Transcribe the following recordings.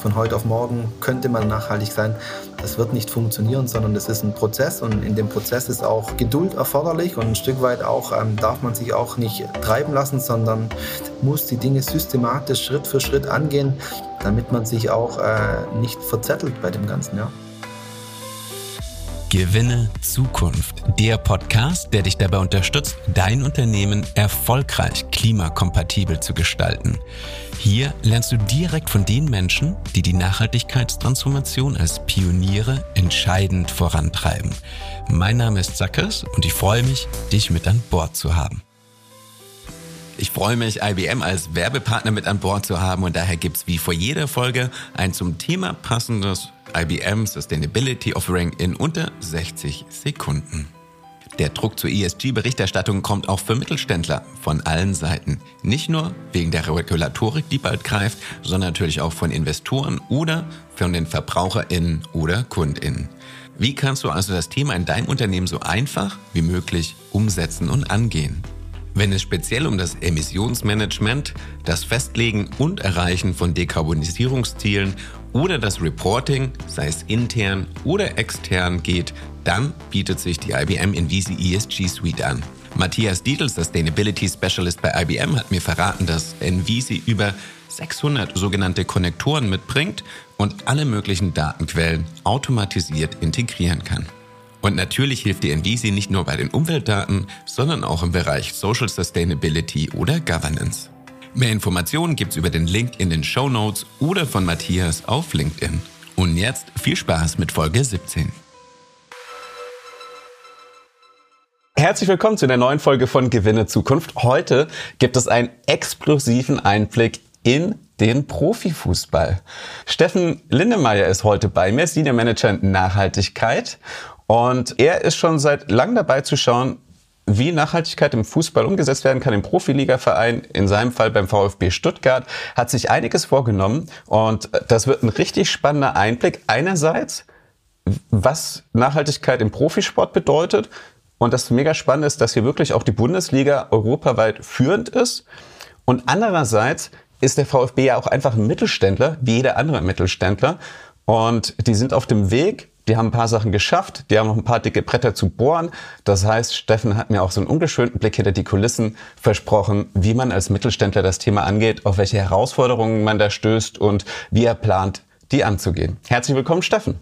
von heute auf morgen könnte man nachhaltig sein. Das wird nicht funktionieren, sondern das ist ein Prozess und in dem Prozess ist auch Geduld erforderlich und ein Stück weit auch ähm, darf man sich auch nicht treiben lassen, sondern muss die Dinge systematisch Schritt für Schritt angehen, damit man sich auch äh, nicht verzettelt bei dem Ganzen. Ja. Gewinne Zukunft. Der Podcast, der dich dabei unterstützt, dein Unternehmen erfolgreich klimakompatibel zu gestalten. Hier lernst du direkt von den Menschen, die die Nachhaltigkeitstransformation als Pioniere entscheidend vorantreiben. Mein Name ist Zackers und ich freue mich, dich mit an Bord zu haben. Ich freue mich, IBM als Werbepartner mit an Bord zu haben und daher gibt's wie vor jeder Folge ein zum Thema passendes IBM Sustainability Offering in unter 60 Sekunden. Der Druck zur ESG-Berichterstattung kommt auch für Mittelständler von allen Seiten. Nicht nur wegen der Regulatorik, die bald greift, sondern natürlich auch von Investoren oder von den VerbraucherInnen oder KundInnen. Wie kannst du also das Thema in deinem Unternehmen so einfach wie möglich umsetzen und angehen? Wenn es speziell um das Emissionsmanagement, das Festlegen und Erreichen von Dekarbonisierungszielen oder das Reporting, sei es intern oder extern geht, dann bietet sich die IBM Invisi ESG Suite an. Matthias Dietl, Sustainability Specialist bei IBM, hat mir verraten, dass Invisi über 600 sogenannte Konnektoren mitbringt und alle möglichen Datenquellen automatisiert integrieren kann. Und natürlich hilft die Invisi nicht nur bei den Umweltdaten, sondern auch im Bereich Social Sustainability oder Governance. Mehr Informationen gibt's über den Link in den Show Notes oder von Matthias auf LinkedIn. Und jetzt viel Spaß mit Folge 17. Herzlich willkommen zu der neuen Folge von Gewinne Zukunft. Heute gibt es einen explosiven Einblick in den Profifußball. Steffen Lindemeyer ist heute bei mir, Senior Manager Nachhaltigkeit. Und er ist schon seit langem dabei zu schauen, wie Nachhaltigkeit im Fußball umgesetzt werden kann im Profiligaverein, in seinem Fall beim VfB Stuttgart, hat sich einiges vorgenommen. Und das wird ein richtig spannender Einblick. Einerseits, was Nachhaltigkeit im Profisport bedeutet und das mega spannend ist, dass hier wirklich auch die Bundesliga europaweit führend ist. Und andererseits ist der VfB ja auch einfach ein Mittelständler, wie jeder andere Mittelständler. Und die sind auf dem Weg, die haben ein paar Sachen geschafft, die haben noch ein paar dicke Bretter zu bohren. Das heißt, Steffen hat mir auch so einen ungeschönten Blick hinter die Kulissen versprochen, wie man als Mittelständler das Thema angeht, auf welche Herausforderungen man da stößt und wie er plant, die anzugehen. Herzlich willkommen, Steffen.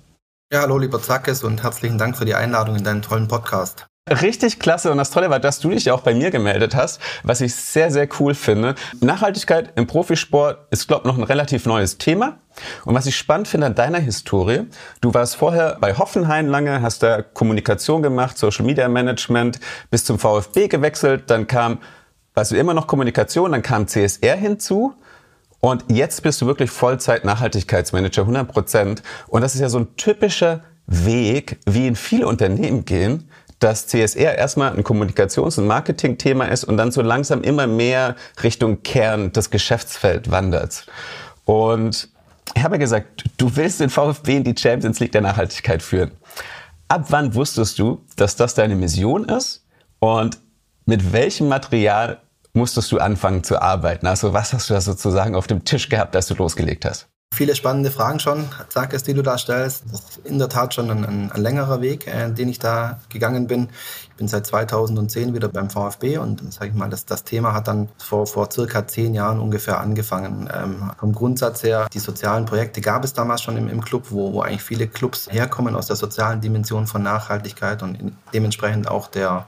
Ja, hallo lieber Zackes und herzlichen Dank für die Einladung in deinen tollen Podcast. Richtig klasse. Und das Tolle war, dass du dich auch bei mir gemeldet hast, was ich sehr, sehr cool finde. Nachhaltigkeit im Profisport ist, glaube ich, noch ein relativ neues Thema. Und was ich spannend finde an deiner Historie, du warst vorher bei Hoffenheim lange, hast da Kommunikation gemacht, Social Media Management, bis zum VfB gewechselt, dann kam, also immer noch Kommunikation, dann kam CSR hinzu. Und jetzt bist du wirklich Vollzeit-Nachhaltigkeitsmanager, 100 Prozent. Und das ist ja so ein typischer Weg, wie in viele Unternehmen gehen, dass CSR erstmal ein Kommunikations- und Marketingthema ist und dann so langsam immer mehr Richtung Kern des Geschäftsfeld wandert. Und ich habe gesagt, du willst den VfB in die Champions League der Nachhaltigkeit führen. Ab wann wusstest du, dass das deine Mission ist? Und mit welchem Material musstest du anfangen zu arbeiten? Also was hast du da sozusagen auf dem Tisch gehabt, als du losgelegt hast? Viele spannende Fragen schon, sag es, die du da stellst. Das ist in der Tat schon ein, ein, ein längerer Weg, äh, den ich da gegangen bin. Ich bin seit 2010 wieder beim VfB und sage ich mal, das, das Thema hat dann vor, vor circa zehn Jahren ungefähr angefangen. Ähm, vom Grundsatz her, die sozialen Projekte gab es damals schon im, im Club, wo, wo eigentlich viele Clubs herkommen aus der sozialen Dimension von Nachhaltigkeit und dementsprechend auch der,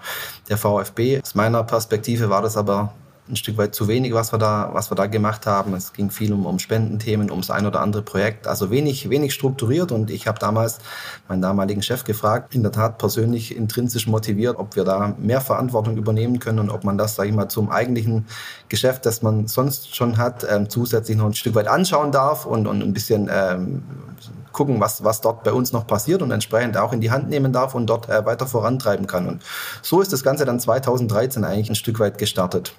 der VfB. Aus meiner Perspektive war das aber ein Stück weit zu wenig, was wir da, was wir da gemacht haben. Es ging viel um, um Spendenthemen, ums ein oder andere Projekt, also wenig, wenig strukturiert. Und ich habe damals meinen damaligen Chef gefragt, in der Tat persönlich intrinsisch motiviert, ob wir da mehr Verantwortung übernehmen können und ob man das, sage ich mal, zum eigentlichen Geschäft, das man sonst schon hat, ähm, zusätzlich noch ein Stück weit anschauen darf und, und ein bisschen ähm, gucken, was, was dort bei uns noch passiert und entsprechend auch in die Hand nehmen darf und dort äh, weiter vorantreiben kann. Und so ist das Ganze dann 2013 eigentlich ein Stück weit gestartet.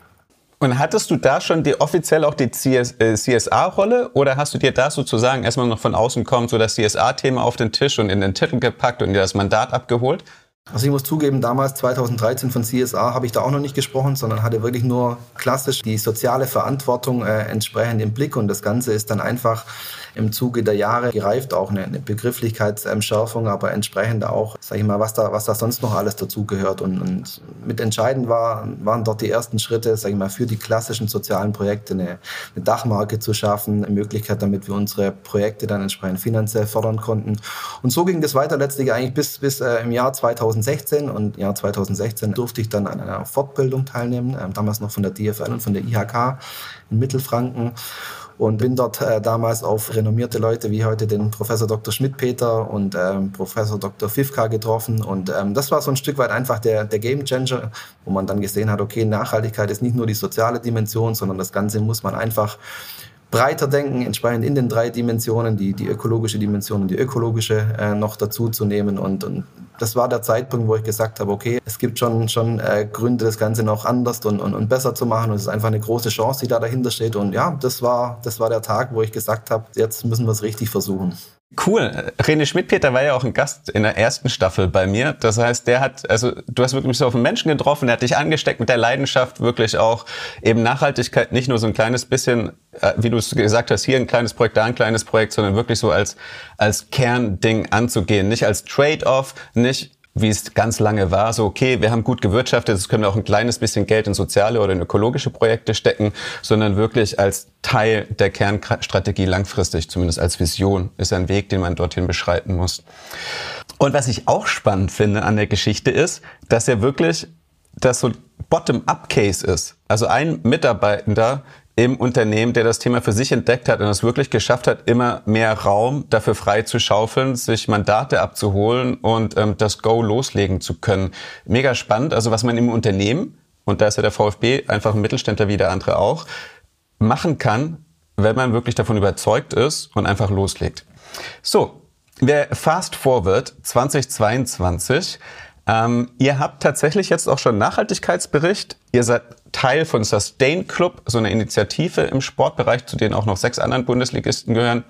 Und hattest du da schon die, offiziell auch die CS, äh, CSA-Rolle oder hast du dir da sozusagen erstmal noch von außen kommt, so das CSA-Thema auf den Tisch und in den Titel gepackt und dir das Mandat abgeholt? Also ich muss zugeben, damals 2013 von CSA habe ich da auch noch nicht gesprochen, sondern hatte wirklich nur klassisch die soziale Verantwortung äh, entsprechend im Blick und das Ganze ist dann einfach im Zuge der Jahre gereift, auch eine, eine Begrifflichkeitsschärfung, aber entsprechend auch, sage ich mal, was da, was da sonst noch alles dazugehört. Und, und mit entscheidend war, waren dort die ersten Schritte, sage ich mal, für die klassischen sozialen Projekte eine, eine Dachmarke zu schaffen, eine Möglichkeit, damit wir unsere Projekte dann entsprechend finanziell fördern konnten. Und so ging das weiter letztlich eigentlich bis, bis äh, im Jahr 2016. Und Jahr 2016 durfte ich dann an einer Fortbildung teilnehmen, äh, damals noch von der DFL und von der IHK in Mittelfranken und bin dort äh, damals auf renommierte Leute wie heute den Professor Dr. Schmidt-Peter und ähm, Professor Dr. Fifka getroffen. Und ähm, das war so ein Stück weit einfach der, der Game Changer, wo man dann gesehen hat, okay, Nachhaltigkeit ist nicht nur die soziale Dimension, sondern das Ganze muss man einfach breiter denken, entsprechend in den drei Dimensionen, die, die ökologische Dimension und die ökologische äh, noch dazu zu nehmen. Und, und das war der Zeitpunkt, wo ich gesagt habe, okay, es gibt schon, schon äh, Gründe, das Ganze noch anders und, und, und besser zu machen. Und es ist einfach eine große Chance, die da dahinter steht. Und ja, das war, das war der Tag, wo ich gesagt habe, jetzt müssen wir es richtig versuchen. Cool. René Schmidt-Peter war ja auch ein Gast in der ersten Staffel bei mir. Das heißt, der hat, also du hast wirklich so auf einen Menschen getroffen, der hat dich angesteckt mit der Leidenschaft, wirklich auch eben Nachhaltigkeit, nicht nur so ein kleines bisschen, äh, wie du es gesagt hast, hier ein kleines Projekt, da ein kleines Projekt, sondern wirklich so als, als Kernding anzugehen. Nicht als Trade-off, nicht wie es ganz lange war, so okay, wir haben gut gewirtschaftet, jetzt können wir auch ein kleines bisschen Geld in soziale oder in ökologische Projekte stecken, sondern wirklich als Teil der Kernstrategie langfristig, zumindest als Vision, ist ein Weg, den man dorthin beschreiten muss. Und was ich auch spannend finde an der Geschichte ist, dass er wirklich das so Bottom-up-Case ist. Also ein Mitarbeitender im Unternehmen, der das Thema für sich entdeckt hat und es wirklich geschafft hat, immer mehr Raum dafür frei zu schaufeln, sich Mandate abzuholen und ähm, das Go loslegen zu können. Mega spannend. Also was man im Unternehmen, und da ist ja der VfB einfach ein Mittelständler wie der andere auch, machen kann, wenn man wirklich davon überzeugt ist und einfach loslegt. So, wir fast forward 2022. Ähm, ihr habt tatsächlich jetzt auch schon Nachhaltigkeitsbericht. Ihr seid Teil von Sustain Club, so eine Initiative im Sportbereich, zu denen auch noch sechs anderen Bundesligisten gehören.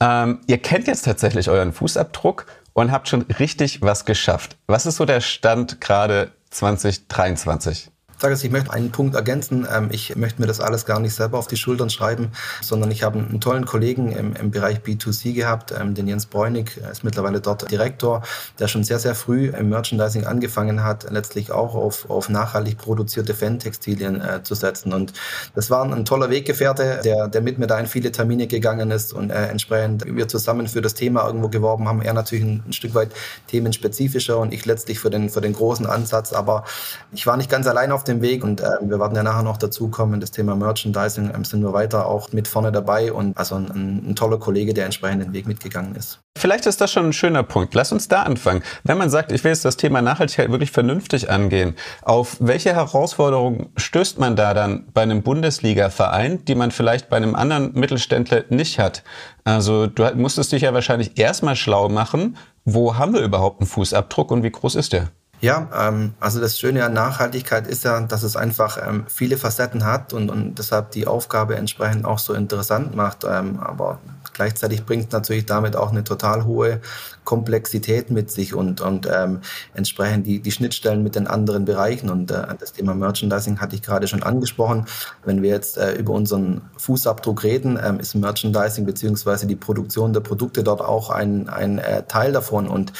Ähm, ihr kennt jetzt tatsächlich euren Fußabdruck und habt schon richtig was geschafft. Was ist so der Stand gerade 2023? Sage ich möchte einen Punkt ergänzen. Ähm, ich möchte mir das alles gar nicht selber auf die Schultern schreiben, sondern ich habe einen tollen Kollegen im, im Bereich B2C gehabt, ähm, den Jens Bräunig, ist mittlerweile dort Direktor, der schon sehr, sehr früh im Merchandising angefangen hat, letztlich auch auf, auf nachhaltig produzierte Fan-Textilien äh, zu setzen. Und das war ein toller Weggefährte, der, der mit mir da in viele Termine gegangen ist und äh, entsprechend wir zusammen für das Thema irgendwo geworben haben. Er natürlich ein, ein Stück weit themenspezifischer und ich letztlich für den, für den großen Ansatz. Aber ich war nicht ganz allein auf dem dem Weg und äh, wir werden ja nachher noch dazukommen. Das Thema Merchandising ähm, sind wir weiter auch mit vorne dabei und also ein, ein toller Kollege, der entsprechend den Weg mitgegangen ist. Vielleicht ist das schon ein schöner Punkt. Lass uns da anfangen. Wenn man sagt, ich will jetzt das Thema Nachhaltigkeit wirklich vernünftig angehen, auf welche Herausforderungen stößt man da dann bei einem Bundesliga-Verein, die man vielleicht bei einem anderen Mittelständler nicht hat? Also du musstest dich ja wahrscheinlich erstmal schlau machen, wo haben wir überhaupt einen Fußabdruck und wie groß ist der? Ja, ähm, also das Schöne an Nachhaltigkeit ist ja, dass es einfach ähm, viele Facetten hat und, und deshalb die Aufgabe entsprechend auch so interessant macht. Ähm, aber gleichzeitig bringt es natürlich damit auch eine total hohe Komplexität mit sich und, und ähm, entsprechend die, die Schnittstellen mit den anderen Bereichen. Und äh, das Thema Merchandising hatte ich gerade schon angesprochen. Wenn wir jetzt äh, über unseren Fußabdruck reden, ähm, ist Merchandising beziehungsweise die Produktion der Produkte dort auch ein, ein äh, Teil davon. Und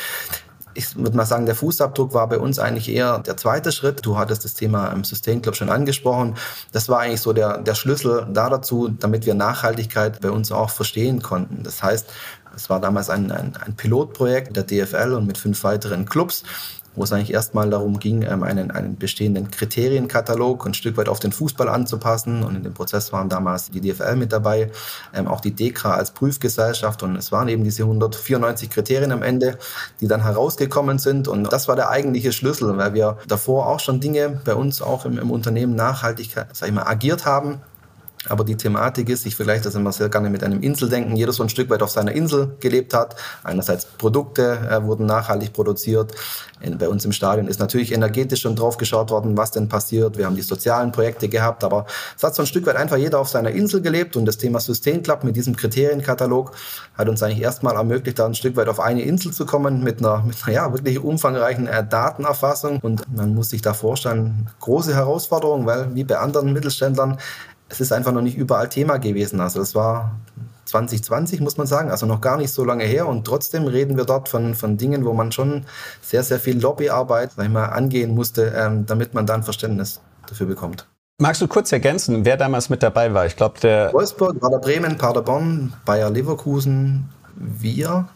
ich würde mal sagen, der Fußabdruck war bei uns eigentlich eher der zweite Schritt. Du hattest das Thema im System Club schon angesprochen. Das war eigentlich so der, der Schlüssel da dazu, damit wir Nachhaltigkeit bei uns auch verstehen konnten. Das heißt, es war damals ein, ein, ein Pilotprojekt der DFL und mit fünf weiteren Clubs wo es eigentlich erstmal darum ging, ähm, einen, einen bestehenden Kriterienkatalog ein Stück weit auf den Fußball anzupassen. Und in dem Prozess waren damals die DFL mit dabei, ähm, auch die DEKRA als Prüfgesellschaft. Und es waren eben diese 194 Kriterien am Ende, die dann herausgekommen sind. Und das war der eigentliche Schlüssel, weil wir davor auch schon Dinge bei uns auch im, im Unternehmen nachhaltig, sag ich mal, agiert haben Aber die Thematik ist, ich vergleiche das immer sehr gerne mit einem Inseldenken. Jeder so ein Stück weit auf seiner Insel gelebt hat. Einerseits Produkte äh, wurden nachhaltig produziert. In, bei uns im Stadion ist natürlich energetisch schon drauf geschaut worden, was denn passiert. Wir haben die sozialen Projekte gehabt, aber es hat so ein Stück weit einfach jeder auf seiner Insel gelebt und das Thema Sustain mit diesem Kriterienkatalog hat uns eigentlich erstmal ermöglicht, da ein Stück weit auf eine Insel zu kommen mit einer, mit einer ja, wirklich umfangreichen äh, Datenerfassung und man muss sich da vorstellen, große Herausforderung, weil wie bei anderen Mittelständlern es ist einfach noch nicht überall Thema gewesen. Also das war 2020, muss man sagen, also noch gar nicht so lange her. Und trotzdem reden wir dort von, von Dingen, wo man schon sehr, sehr viel Lobbyarbeit sag ich mal, angehen musste, ähm, damit man dann Verständnis dafür bekommt. Magst du kurz ergänzen, wer damals mit dabei war? Ich glaube, der. Wolfsburg, Pader Bremen, Paderborn, Bayer Leverkusen, wir.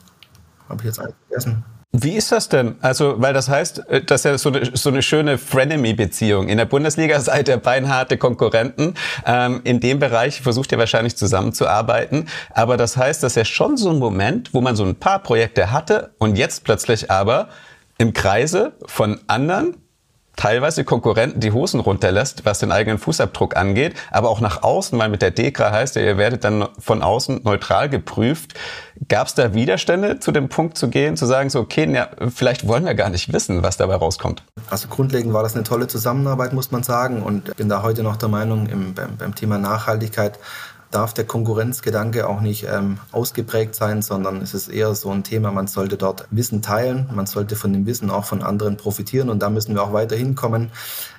Habe ich jetzt alles vergessen? Wie ist das denn? Also, weil das heißt, äh, das ist ja so eine, so eine schöne Frenemy-Beziehung. In der Bundesliga seid ihr beinharte Konkurrenten. Ähm, in dem Bereich versucht ihr wahrscheinlich zusammenzuarbeiten. Aber das heißt, das ist ja schon so ein Moment, wo man so ein paar Projekte hatte und jetzt plötzlich aber im Kreise von anderen teilweise Konkurrenten die Hosen runterlässt, was den eigenen Fußabdruck angeht, aber auch nach außen, weil mit der DEKRA heißt ja, ihr werdet dann von außen neutral geprüft. Gab es da Widerstände, zu dem Punkt zu gehen, zu sagen, so, okay, ja, vielleicht wollen wir gar nicht wissen, was dabei rauskommt? Also grundlegend war das eine tolle Zusammenarbeit, muss man sagen. Und bin da heute noch der Meinung, im, beim, beim Thema Nachhaltigkeit darf der Konkurrenzgedanke auch nicht ähm, ausgeprägt sein, sondern es ist eher so ein Thema, man sollte dort Wissen teilen, man sollte von dem Wissen auch von anderen profitieren und da müssen wir auch weiterhin kommen,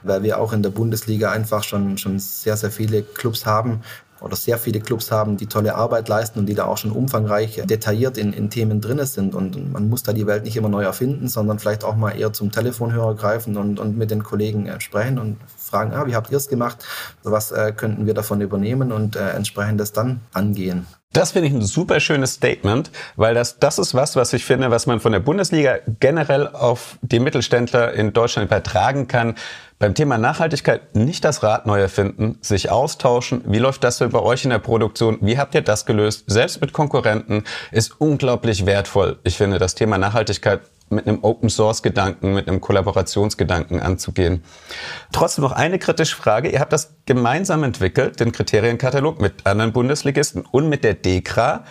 weil wir auch in der Bundesliga einfach schon, schon sehr, sehr viele Clubs haben, oder sehr viele Clubs haben, die tolle Arbeit leisten und die da auch schon umfangreich detailliert in, in Themen drin sind. Und man muss da die Welt nicht immer neu erfinden, sondern vielleicht auch mal eher zum Telefonhörer greifen und, und mit den Kollegen äh, sprechen und fragen, ah, wie habt ihr es gemacht? Was äh, könnten wir davon übernehmen und äh, entsprechend das dann angehen? Das finde ich ein super schönes Statement, weil das, das ist was, was ich finde, was man von der Bundesliga generell auf die Mittelständler in Deutschland übertragen kann. Beim Thema Nachhaltigkeit nicht das Rad neu erfinden, sich austauschen. Wie läuft das bei euch in der Produktion? Wie habt ihr das gelöst? Selbst mit Konkurrenten ist unglaublich wertvoll. Ich finde das Thema Nachhaltigkeit mit einem Open Source Gedanken, mit einem Kollaborationsgedanken anzugehen. Trotzdem noch eine kritische Frage. Ihr habt das gemeinsam entwickelt, den Kriterienkatalog mit anderen Bundesligisten und mit der DEKRA.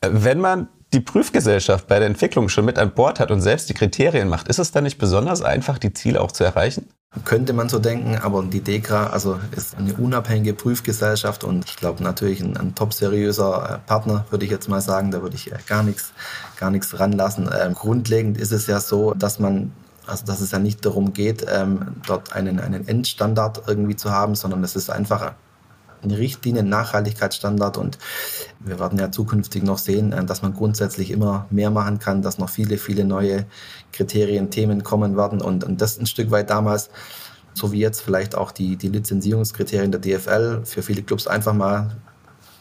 Wenn man die Prüfgesellschaft bei der Entwicklung schon mit an Bord hat und selbst die Kriterien macht, ist es dann nicht besonders einfach, die Ziele auch zu erreichen? Könnte man so denken, aber die DEKRA also ist eine unabhängige Prüfgesellschaft und ich glaube natürlich ein, ein top seriöser äh, Partner, würde ich jetzt mal sagen. Da würde ich äh, gar nichts gar nichts ranlassen. Ähm, grundlegend ist es ja so, dass man also dass es ja nicht darum geht, ähm, dort einen, einen Endstandard irgendwie zu haben, sondern es ist einfach eine Richtlinie, ein Nachhaltigkeitsstandard und wir werden ja zukünftig noch sehen, äh, dass man grundsätzlich immer mehr machen kann, dass noch viele, viele neue Kriterien, Themen kommen werden und, und das ein Stück weit damals, so wie jetzt vielleicht auch die, die Lizenzierungskriterien der DFL für viele Clubs einfach mal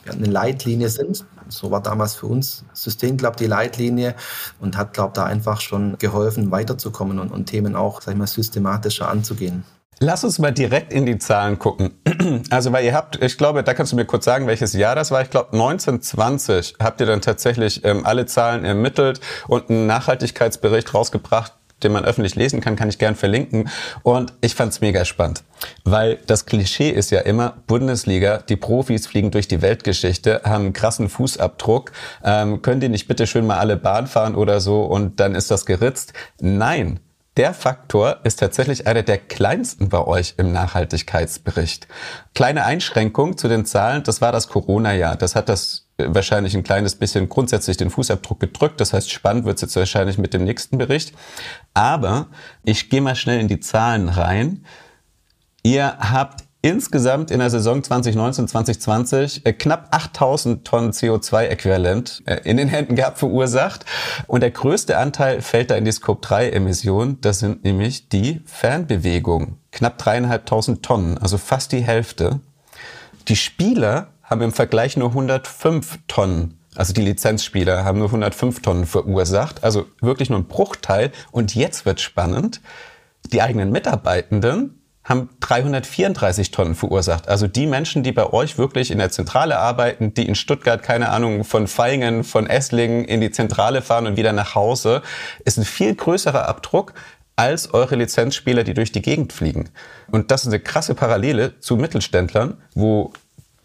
eine Leitlinie sind. So war damals für uns System Club die Leitlinie und hat, glaube da einfach schon geholfen, weiterzukommen und, und Themen auch, sag ich mal, systematischer anzugehen. Lass uns mal direkt in die Zahlen gucken. Also, weil ihr habt, ich glaube, da kannst du mir kurz sagen, welches Jahr das war. Ich glaube, 1920 habt ihr dann tatsächlich ähm, alle Zahlen ermittelt und einen Nachhaltigkeitsbericht rausgebracht, den man öffentlich lesen kann, kann ich gern verlinken. Und ich fand's mega spannend, weil das Klischee ist ja immer Bundesliga, die Profis fliegen durch die Weltgeschichte, haben einen krassen Fußabdruck, ähm, können die nicht bitte schön mal alle Bahn fahren oder so und dann ist das geritzt? Nein, der Faktor ist tatsächlich einer der kleinsten bei euch im Nachhaltigkeitsbericht. Kleine Einschränkung zu den Zahlen, das war das Corona-Jahr. Das hat das äh, wahrscheinlich ein kleines bisschen grundsätzlich den Fußabdruck gedrückt. Das heißt, spannend wird es jetzt wahrscheinlich mit dem nächsten Bericht. Aber ich gehe mal schnell in die Zahlen rein. Ihr habt insgesamt in der Saison 2019, 2020 äh, knapp 8000 Tonnen CO2-Äquivalent äh, in den Händen gehabt verursacht. Und der größte Anteil fällt da in die Scope-3-Emissionen. Das sind nämlich die Fernbewegungen. Knapp dreieinhalbtausend Tonnen, also fast die Hälfte. Die Spieler haben im Vergleich nur 105 Tonnen also die Lizenzspieler haben nur 105 Tonnen verursacht, also wirklich nur ein Bruchteil. Und jetzt wird spannend, die eigenen Mitarbeitenden haben 334 Tonnen verursacht. Also die Menschen, die bei euch wirklich in der Zentrale arbeiten, die in Stuttgart, keine Ahnung, von Feingen, von Esslingen in die Zentrale fahren und wieder nach Hause, ist ein viel größerer Abdruck als eure Lizenzspieler, die durch die Gegend fliegen. Und das ist eine krasse Parallele zu Mittelständlern, wo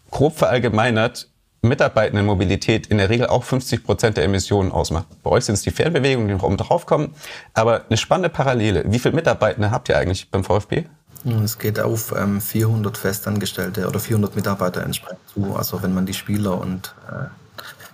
grob verallgemeinert Mitarbeitendenmobilität in der Regel auch 50 Prozent der Emissionen ausmacht. Bei euch sind es die Fernbewegungen, die noch oben drauf kommen. Aber eine spannende Parallele. Wie viele Mitarbeitende habt ihr eigentlich beim VfB? Es geht auf ähm, 400 Festangestellte oder 400 Mitarbeiter entsprechend zu, also wenn man die Spieler und äh,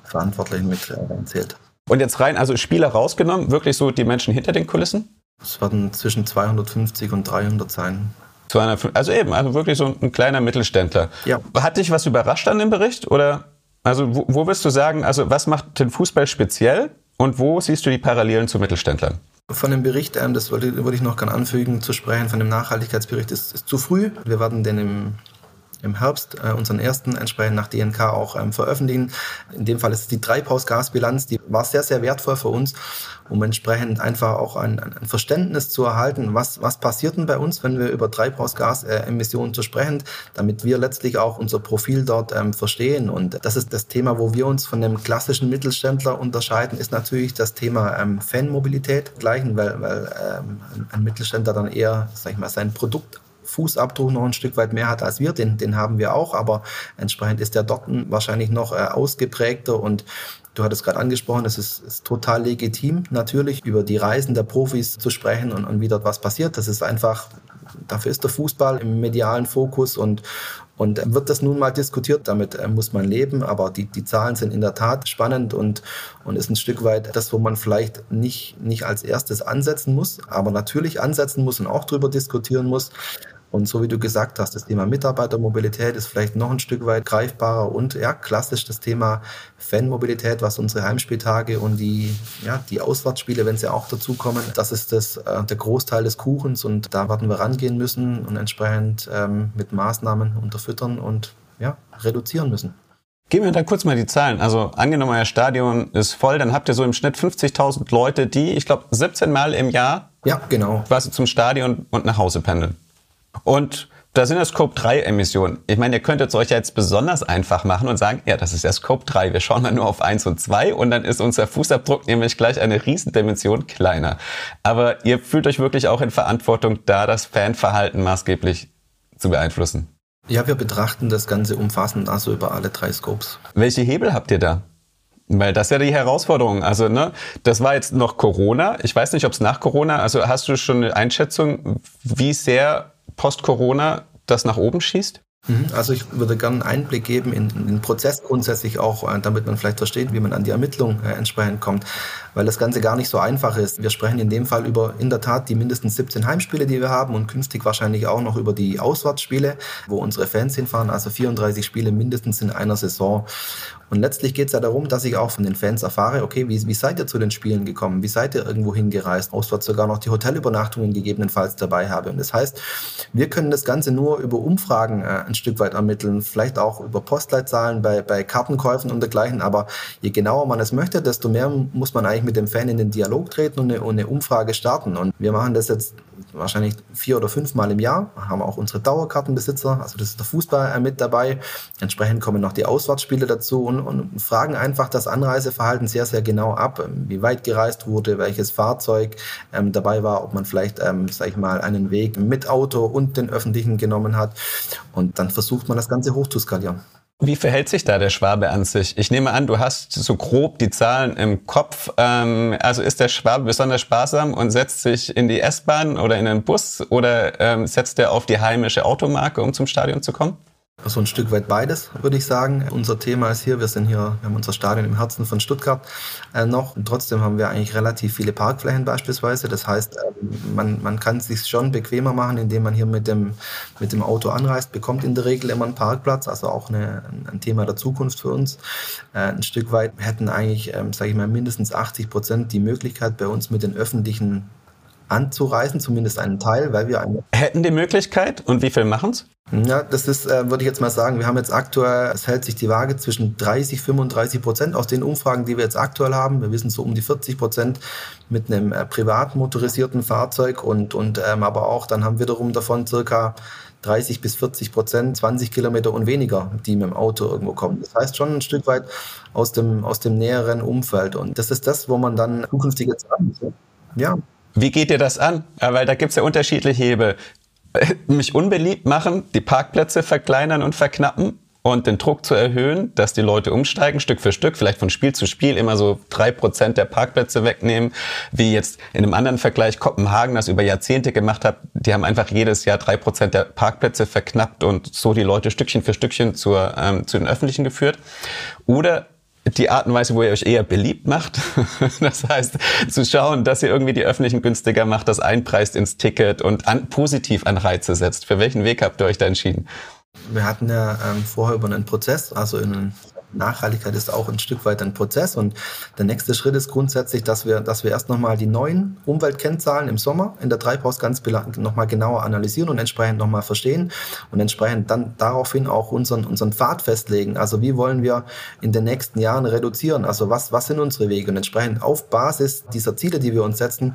Verantwortlichen mit äh, zählt. Und jetzt rein, also Spieler rausgenommen, wirklich so die Menschen hinter den Kulissen? Es werden zwischen 250 und 300 sein. 250, also eben, also wirklich so ein kleiner Mittelständler. Ja. Hat dich was überrascht an dem Bericht? Oder also wo, wo würdest du sagen, also was macht den Fußball speziell und wo siehst du die Parallelen zu Mittelständlern? Von dem Bericht, ähm, das wollte, ich noch gerne anfügen, zu sprechen, von dem Nachhaltigkeitsbericht ist, ist zu früh. Wir werden den im im Herbst äh, unseren ersten entsprechend nach DNK auch ähm, veröffentlichen. In dem Fall ist es die Treibhausgasbilanz, die war sehr, sehr wertvoll für uns, um entsprechend einfach auch ein, ein Verständnis zu erhalten, was, was passiert denn bei uns, wenn wir über Treibhausgasemissionen äh, zu sprechen, damit wir letztlich auch unser Profil dort ähm, verstehen. Und das ist das Thema, wo wir uns von dem klassischen Mittelständler unterscheiden, ist natürlich das Thema ähm, Fanmobilität gleichen, weil, weil ähm, ein Mittelständler dann eher, sag ich mal, sein Produkt Fußabdruck noch ein Stück weit mehr hat als wir. Den, den haben wir auch, aber entsprechend ist der dort wahrscheinlich noch äh, ausgeprägter und Du hattest gerade angesprochen, es ist, ist, total legitim, natürlich über die Reisen der Profis zu sprechen und, und wie dort was passiert. Das ist einfach, dafür ist der Fußball im medialen Fokus und, und wird das nun mal diskutiert, damit äh, muss man leben, aber die, die Zahlen sind in der Tat spannend und, und ist ein Stück weit das, wo man vielleicht nicht, nicht als erstes ansetzen muss, aber natürlich ansetzen muss und auch darüber diskutieren muss. Und so wie du gesagt hast, das Thema Mitarbeitermobilität ist vielleicht noch ein Stück weit greifbarer und ja, klassisch das Thema Fanmobilität, was unsere Heimspieltage und die, ja, die Auswärtsspiele, wenn sie auch dazukommen, das ist das, äh, der Großteil des Kuchens und da werden wir rangehen müssen und entsprechend ähm, mit Maßnahmen unterfüttern und ja, reduzieren müssen. Geben wir da kurz mal die Zahlen. Also angenommen, euer Stadion ist voll, dann habt ihr so im Schnitt 50.000 Leute, die, ich glaube, 17 Mal im Jahr ja, genau. quasi zum Stadion und nach Hause pendeln. Und da sind ja Scope 3 Emissionen. Ich meine, ihr könntet es euch ja jetzt besonders einfach machen und sagen, ja, das ist ja Scope 3. Wir schauen mal nur auf 1 und 2 und dann ist unser Fußabdruck nämlich gleich eine Riesendimension kleiner. Aber ihr fühlt euch wirklich auch in Verantwortung, da das Fanverhalten maßgeblich zu beeinflussen. Ja, wir betrachten das Ganze umfassend, also über alle drei Scopes. Welche Hebel habt ihr da? Weil das ist ja die Herausforderung. Also, ne, das war jetzt noch Corona. Ich weiß nicht, ob es nach Corona, also hast du schon eine Einschätzung, wie sehr Post-Corona das nach oben schießt? Mhm. Also ich würde gerne einen Einblick geben in, den Prozess grundsätzlich auch, äh, damit man vielleicht versteht, wie man an die Ermittlung äh, entsprechend kommt, weil das Ganze gar nicht so einfach ist. Wir sprechen in dem Fall über in der Tat die mindestens 17 Heimspiele, die wir haben und künftig wahrscheinlich auch noch über die Auswärtsspiele, wo unsere Fans hinfahren, also 34 Spiele mindestens in einer Saison. Und letztlich geht es ja darum, dass ich auch von den Fans erfahre, okay, wie, wie seid ihr zu den Spielen gekommen? Wie seid ihr irgendwo hingereist? Auswärts sogar noch die Hotelübernachtungen gegebenenfalls dabei habe. Und das heißt, wir können das Ganze nur über Umfragen äh, ein Stück weit ermitteln, vielleicht auch über Postleitzahlen bei, bei Kartenkäufen und dergleichen. Aber je genauer man es möchte, desto mehr muss man eigentlich mit dem Fan in den Dialog treten und eine, und eine Umfrage starten. Und wir machen das jetzt wahrscheinlich vier oder fünf Mal im Jahr, haben auch unsere Dauerkartenbesitzer, also das ist der Fußball mit dabei. Entsprechend kommen noch die Auswärtsspiele dazu und, und fragen einfach das Anreiseverhalten sehr, sehr genau ab, ähm, wie weit gereist wurde, welches Fahrzeug ähm, dabei war, ob man vielleicht, ähm, sag ich mal, einen Weg mit Auto und den öffentlichen genommen hat. Und dann versucht man das Ganze hochzuskalieren. Wie verhält sich da der Schwabe an sich? Ich nehme an, du hast so grob die Zahlen im Kopf. Ähm, also ist der Schwabe besonders sparsam und setzt sich in die S-Bahn oder in den Bus oder ähm, setzt er auf die heimische Automarke, um zum Stadion zu kommen? So ein Stück weit beides, würde ich sagen. Unser Thema ist hier, wir sind hier, wir haben unser Stadion im Herzen von Stuttgart äh, noch. Und trotzdem haben wir eigentlich relativ viele Parkflächen beispielsweise. Das heißt, äh, man, man kann es sich schon bequemer machen, indem man hier mit dem, mit dem Auto anreist, bekommt in der Regel immer einen Parkplatz, also auch eine, ein Thema der Zukunft für uns. Äh, ein Stück weit hätten eigentlich, ähm, sage ich mal, mindestens 80 Prozent die Möglichkeit, bei uns mit den öffentlichen anzureisen, zumindest einen Teil, weil wir eine hätten die Möglichkeit und wie viel machen es? Ja, das ist, äh, würde ich jetzt mal sagen, wir haben jetzt aktuell, es hält sich die Waage zwischen 30, 35 Prozent aus den Umfragen, die wir jetzt aktuell haben. Wir wissen so um die 40 Prozent mit einem äh, privat motorisierten Fahrzeug und, und ähm, aber auch, dann haben wir wiederum davon circa 30 bis 40 Prozent, 20 Kilometer und weniger, die mit dem Auto irgendwo kommen. Das heißt schon ein Stück weit aus dem, aus dem näheren Umfeld. Und das ist das, wo man dann zukünftig jetzt an. Ja. Wie geht ihr das an? Weil da gibt es ja unterschiedliche Hebel. Mich unbeliebt machen, die Parkplätze verkleinern und verknappen und den Druck zu erhöhen, dass die Leute umsteigen, Stück für Stück, vielleicht von Spiel zu Spiel immer so drei Prozent der Parkplätze wegnehmen, wie jetzt in einem anderen Vergleich Kopenhagen das über Jahrzehnte gemacht hat. Die haben einfach jedes Jahr drei Prozent der Parkplätze verknappt und so die Leute Stückchen für Stückchen zur, ähm, zu den Öffentlichen geführt. Oder die Art und Weise, wo ihr euch eher beliebt macht. Das heißt, zu schauen, dass ihr irgendwie die Öffentlichen günstiger macht, das einpreist ins Ticket und an, positiv an Reize setzt. Für welchen Weg habt ihr euch da entschieden? Wir hatten ja ähm, vorher über einen Prozess, also in Nachhaltigkeit ist auch ein Stück weit ein Prozess und der nächste Schritt ist grundsätzlich, dass wir, dass wir erst nochmal die neuen Umweltkennzahlen im Sommer in der Treibhausgasbilanz nochmal genauer analysieren und entsprechend nochmal verstehen und entsprechend dann daraufhin auch unseren, unseren Pfad festlegen. Also wie wollen wir in den nächsten Jahren reduzieren? Also was, was sind unsere Wege? Und entsprechend auf Basis dieser Ziele, die wir uns setzen,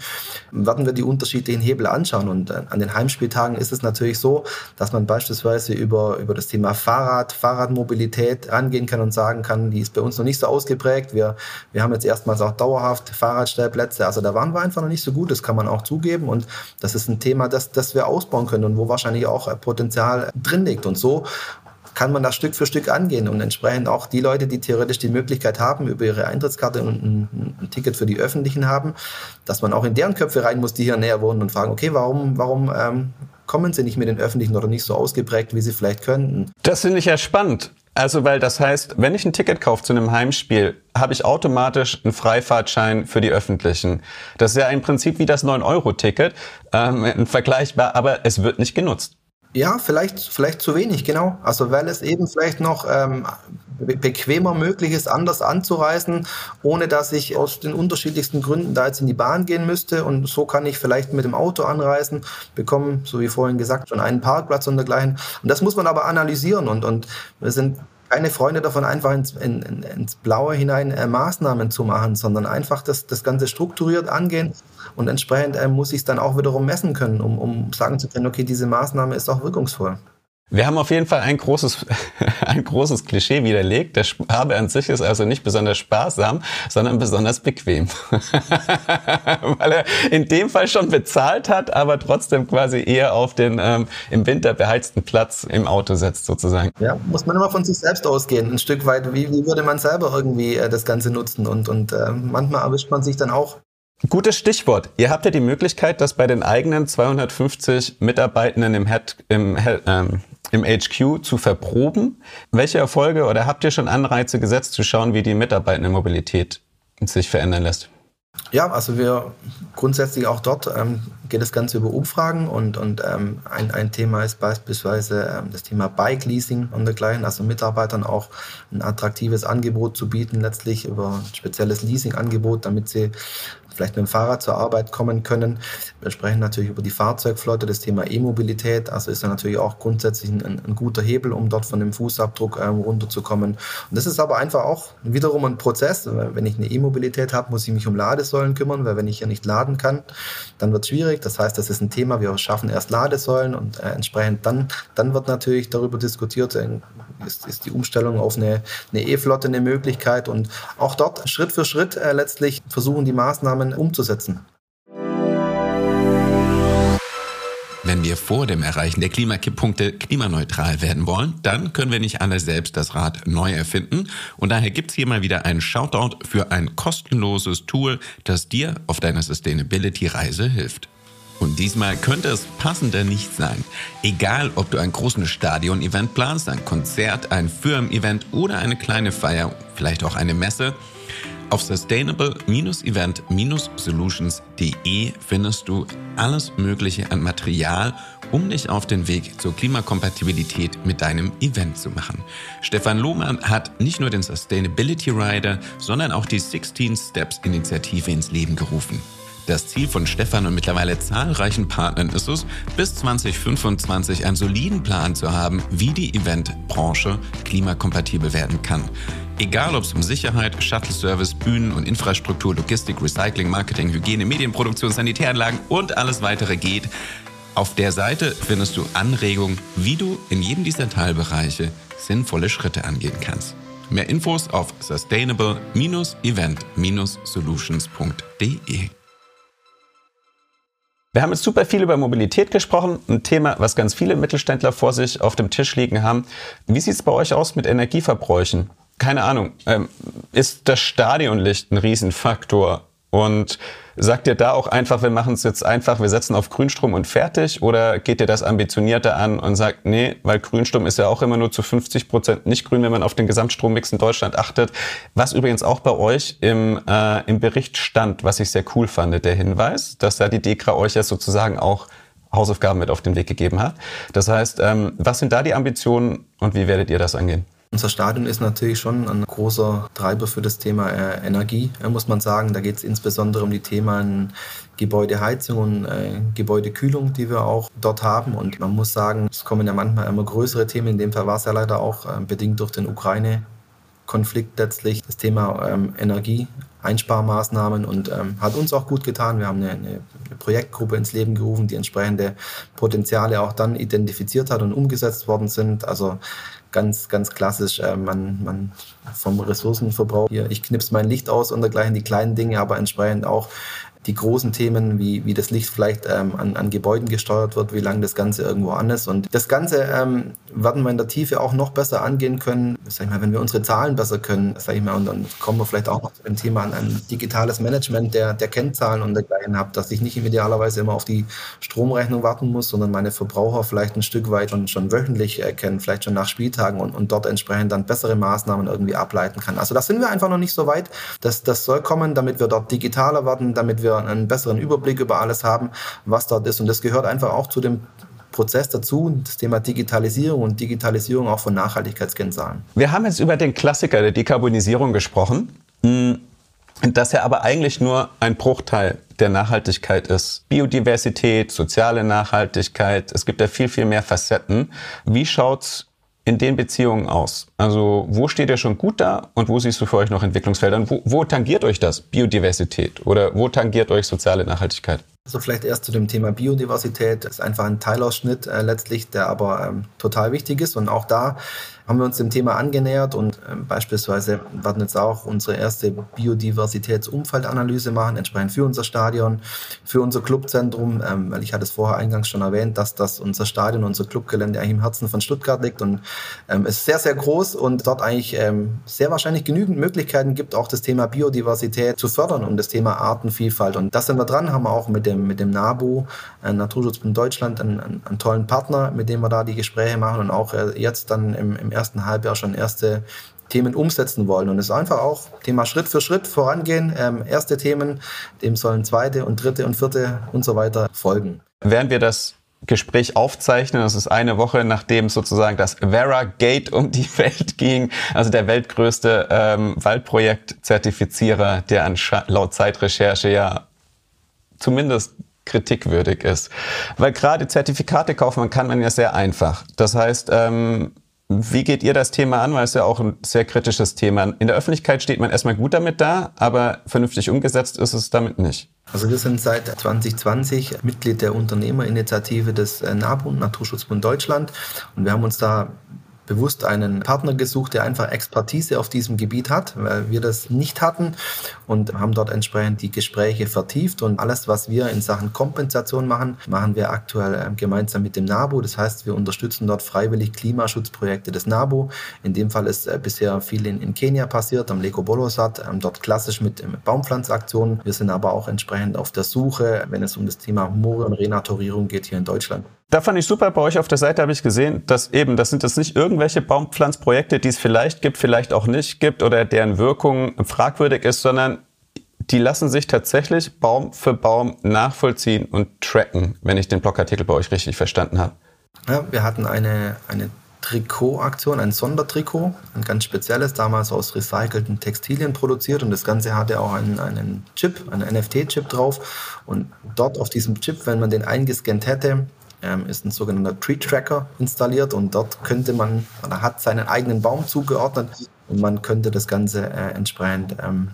werden wir die unterschiedlichen Hebel anschauen. Und äh, an den Heimspieltagen ist es natürlich so, dass man beispielsweise über, über das Thema Fahrrad, Fahrradmobilität angehen kann und sagen, sagen kann, die ist bei uns noch nicht so ausgeprägt. Wir, wir haben jetzt erstmals auch dauerhaft Fahrradstellplätze. Also da waren wir einfach noch nicht so gut, das kann man auch zugeben. Und das ist ein Thema, das, das wir ausbauen können und wo wahrscheinlich auch Potenzial drin liegt. Und so kann man das Stück für Stück angehen und entsprechend auch die Leute, die theoretisch die Möglichkeit haben, über ihre Eintrittskarte und ein, ein, Ticket für die Öffentlichen haben, dass man auch in deren Köpfe rein muss, die hier näher wohnen und fragen, okay, warum, warum ähm, kommen sie nicht mit den Öffentlichen oder nicht so ausgeprägt, wie sie vielleicht könnten? Das finde ich ja spannend. Also, weil das heißt, wenn ich ein Ticket kaufe zu einem Heimspiel, habe ich automatisch einen Freifahrtschein für die Öffentlichen. Das ist ja im Prinzip wie das 9-Euro-Ticket, ähm, vergleichbar, aber es wird nicht genutzt. Ja, vielleicht, vielleicht zu wenig, genau. Also weil es eben vielleicht noch ähm, bequemer möglich ist, anders anzureisen, ohne dass ich aus den unterschiedlichsten Gründen da jetzt in die Bahn gehen müsste. Und so kann ich vielleicht mit dem Auto anreisen, bekomme, so wie vorhin gesagt, schon einen Parkplatz und dergleichen. Und das muss man aber analysieren. Und, und wir sind keine Freunde davon, einfach ins, in, ins Blaue hinein äh, Maßnahmen zu machen, sondern einfach das, das Ganze strukturiert angehen und entsprechend äh, muss ich es dann auch wiederum messen können, um, um sagen zu können, okay, diese Maßnahme ist auch wirkungsvoll. Wir haben auf jeden Fall ein großes, ein großes Klischee widerlegt. Der Sparbe an sich ist also nicht besonders sparsam, sondern besonders bequem. Weil er in dem Fall schon bezahlt hat, aber trotzdem quasi eher auf den ähm, im Winter beheizten Platz im Auto setzt sozusagen. Ja, muss man immer von sich selbst ausgehen, ein Stück weit. Wie, wie würde man selber irgendwie äh, das Ganze nutzen? Und, und äh, manchmal erwischt man sich dann auch Gutes Stichwort. Ihr habt ja die Möglichkeit, das bei den eigenen 250 Mitarbeitenden im, Head, im, ähm, im HQ zu verproben. Welche Erfolge oder habt ihr schon Anreize gesetzt, zu schauen, wie die Mitarbeitendenmobilität sich verändern lässt? Ja, also wir grundsätzlich auch dort ähm, geht das Ganze über Umfragen und, und ähm, ein, ein Thema ist beispielsweise ähm, das Thema Bike Leasing und dergleichen, also Mitarbeitern auch ein attraktives Angebot zu bieten, letztlich über ein spezielles Leasing-Angebot, damit sie vielleicht mit dem Fahrrad zur Arbeit kommen können. Wir sprechen natürlich über die Fahrzeugflotte, das Thema E-Mobilität. Also ist da natürlich auch grundsätzlich ein, ein, guter Hebel, um dort von dem Fußabdruck ähm, runterzukommen. Und das ist aber einfach auch wiederum ein Prozess. Wenn ich eine E-Mobilität habe, muss ich mich um Ladesäulen kümmern, weil wenn ich hier nicht laden kann, dann wird es schwierig. Das heißt, das ist ein Thema. Wir schaffen erst Ladesäulen und äh, entsprechend dann, dann wird natürlich darüber diskutiert, äh, ist, ist die Umstellung auf eine, eine E-Flotte eine Möglichkeit. Und auch dort Schritt für Schritt äh, letztlich versuchen die Maßnahmen dann umzusetzen. Wenn wir vor dem Erreichen der Klimakipppunkte klimaneutral werden wollen, dann können wir nicht alle selbst das Rad neu erfinden. Und daher gibt es hier mal wieder einen Shoutout für ein kostenloses Tool, das dir auf deiner Sustainability-Reise hilft. Und diesmal könnte es passender nicht sein. Egal, ob du einen großen Stadion-Event planst, ein Konzert, ein Firmen-Event oder eine kleine Feier, vielleicht auch eine Messe – auf sustainable-event-solutions.de findest du alles Mögliche an Material, um dich auf den Weg zur Klimakompatibilität mit deinem Event zu machen. Stefan Lohmann hat nicht nur den Sustainability Rider, sondern auch die 16 Steps Initiative ins Leben gerufen. Das Ziel von Stefan und mittlerweile zahlreichen Partnern ist es, bis 2025 einen soliden Plan zu haben, wie die Eventbranche klimakompatibel werden kann. Egal ob es um Sicherheit, Shuttle-Service, Bühnen und Infrastruktur, Logistik, Recycling, Marketing, Hygiene, Medienproduktion, Sanitäranlagen und alles weitere geht, auf der Seite findest du Anregungen, wie du in jedem dieser Teilbereiche sinnvolle Schritte angehen kannst. Mehr Infos auf sustainable-event-solutions.de. Wir haben jetzt super viel über Mobilität gesprochen, ein Thema, was ganz viele Mittelständler vor sich auf dem Tisch liegen haben. Wie sieht es bei euch aus mit Energieverbräuchen? Keine Ahnung. Ähm, ist das Stadionlicht ein Riesenfaktor? Und sagt ihr da auch einfach, wir machen es jetzt einfach, wir setzen auf Grünstrom und fertig? Oder geht ihr das ambitionierter an und sagt, nee, weil Grünstrom ist ja auch immer nur zu 50 Prozent nicht grün, wenn man auf den Gesamtstrommix in Deutschland achtet. Was übrigens auch bei euch im, äh, im Bericht stand, was ich sehr cool fand, der Hinweis, dass da die DEKRA euch ja sozusagen auch Hausaufgaben mit auf den Weg gegeben hat. Das heißt, ähm, was sind da die Ambitionen und wie werdet ihr das angehen? Unser Stadion ist natürlich schon ein großer Treiber für das Thema äh, Energie, äh, muss man sagen. Da geht es insbesondere um die Themen Gebäudeheizung und äh, Gebäudekühlung, die wir auch dort haben. Und man muss sagen, es kommen ja manchmal immer größere Themen. In dem Fall war es ja leider auch äh, bedingt durch den Ukraine-Konflikt letztlich das Thema ähm, Energie. Einsparmaßnahmen und ähm, hat uns auch gut getan. Wir haben eine, eine, Projektgruppe ins Leben gerufen, die entsprechende Potenziale auch dann identifiziert hat und umgesetzt worden sind. Also ganz, ganz klassisch. Äh, man, man vom Ressourcenverbrauch hier, ich knipse mein Licht aus und dergleichen, die kleinen Dinge, aber entsprechend auch die großen Themen, wie, wie das Licht vielleicht ähm, an, an Gebäuden gesteuert wird, wie lange das Ganze irgendwo an ist. Und das Ganze ähm, werden wir in der Tiefe auch noch besser angehen können, sag ich mal, wenn wir unsere Zahlen besser können, sag ich mal, und dann kommen wir vielleicht auch noch zu dem Thema an ein digitales Management der, der Kennzahlen und dergleichen habe, dass ich nicht idealerweise immer auf die Stromrechnung warten muss, sondern meine Verbraucher vielleicht ein Stück weit schon, schon wöchentlich erkennen, vielleicht schon nach Spieltagen und, und dort entsprechend dann bessere Maßnahmen irgendwie ableiten kann. Also da sind wir einfach noch nicht so weit. Das, das soll kommen, damit wir dort digitaler werden, damit wir einen besseren Überblick über alles haben, was dort ist. Und das gehört einfach auch zu dem Prozess dazu, das Thema Digitalisierung und Digitalisierung auch von Nachhaltigkeitskennzahlen. Wir haben jetzt über den Klassiker der Dekarbonisierung gesprochen, hm, das ja aber eigentlich nur ein Bruchteil der Nachhaltigkeit ist. Biodiversität, soziale Nachhaltigkeit, es gibt ja viel, viel mehr Facetten. Wie schaut's in den Beziehungen aus? Also wo steht ihr schon gut da und wo siehst du für euch noch Entwicklungsfelder? Wo, wo tangiert euch das Biodiversität oder wo tangiert euch soziale Nachhaltigkeit? Also vielleicht erst zu dem Thema Biodiversität. Das ist einfach ein Teilausschnitt äh, letztlich, der aber ähm, total wichtig ist. Und auch da haben wir uns dem Thema angenähert und ähm, beispielsweise werden jetzt auch unsere erste Biodiversitätsumfeldanalyse machen, entsprechend für unser Stadion, für unser Clubzentrum, ähm, weil ich hatte es vorher eingangs schon erwähnt, dass das unser Stadion, unser Clubgelände eigentlich im Herzen von Stuttgart liegt und ähm, ist sehr, sehr groß und dort eigentlich ähm, sehr wahrscheinlich genügend Möglichkeiten gibt, auch das Thema Biodiversität zu fördern und das Thema Artenvielfalt. Und das sind wir dran, haben wir auch mit dem, mit dem NABU, äh, Naturschutzbund Deutschland, einen, einen, einen, tollen Partner, mit dem wir da die Gespräche machen und auch äh, jetzt dann im, im ersten Halbjahr schon erste Themen umsetzen wollen. Und es ist einfach auch Thema Schritt für Schritt vorangehen. Ähm, erste Themen, dem sollen zweite und dritte und vierte und so weiter folgen. Während wir das Gespräch aufzeichnen, das ist eine Woche, nachdem sozusagen das Vera Gate um die Welt ging, also der weltgrößte ähm, Waldprojekt-Zertifizierer, der an laut Zeitrecherche ja zumindest kritikwürdig ist. Weil gerade Zertifikate kaufen kann man ja sehr einfach. Das heißt, ähm, wie geht ihr das Thema an? Weil es ja auch ein sehr kritisches Thema. In der Öffentlichkeit steht man erstmal gut damit da, aber vernünftig umgesetzt ist es damit nicht. Also wir sind seit 2020 Mitglied der Unternehmerinitiative des äh, NABU, Naturschutzbund Deutschland. Und wir haben uns da bewusst einen Partner gesucht, der einfach Expertise auf diesem Gebiet hat, weil wir das nicht hatten und haben dort entsprechend die Gespräche vertieft und alles, was wir in Sachen Kompensation machen, machen wir aktuell ähm, gemeinsam mit dem NABU. Das heißt, wir unterstützen dort freiwillig Klimaschutzprojekte des NABU. In dem Fall ist äh, bisher viel in, in Kenia passiert, am Leko Bolosat, ähm, dort klassisch mit Baumpflanzaktionen. Wir sind aber auch entsprechend auf der Suche, wenn es um das Thema Moore und Renaturierung geht hier in Deutschland. Da fand ich super, bei euch auf der Seite habe ich gesehen, dass eben, das sind jetzt nicht irgendwelche Baumpflanzprojekte, die es vielleicht gibt, vielleicht auch nicht gibt oder deren Wirkung fragwürdig ist, sondern die lassen sich tatsächlich Baum für Baum nachvollziehen und tracken, wenn ich den Blogartikel bei euch richtig verstanden habe. Ja, wir hatten eine, eine Trikotaktion, ein Sondertrikot, ein ganz spezielles, damals aus recycelten Textilien produziert und das Ganze hatte auch einen, einen Chip, einen NFT-Chip drauf und dort auf diesem Chip, wenn man den eingescannt hätte, ähm, ist ein sogenannter Tree Tracker installiert und dort könnte man, oder hat seinen eigenen Baum zugeordnet und man könnte das Ganze äh, entsprechend ähm,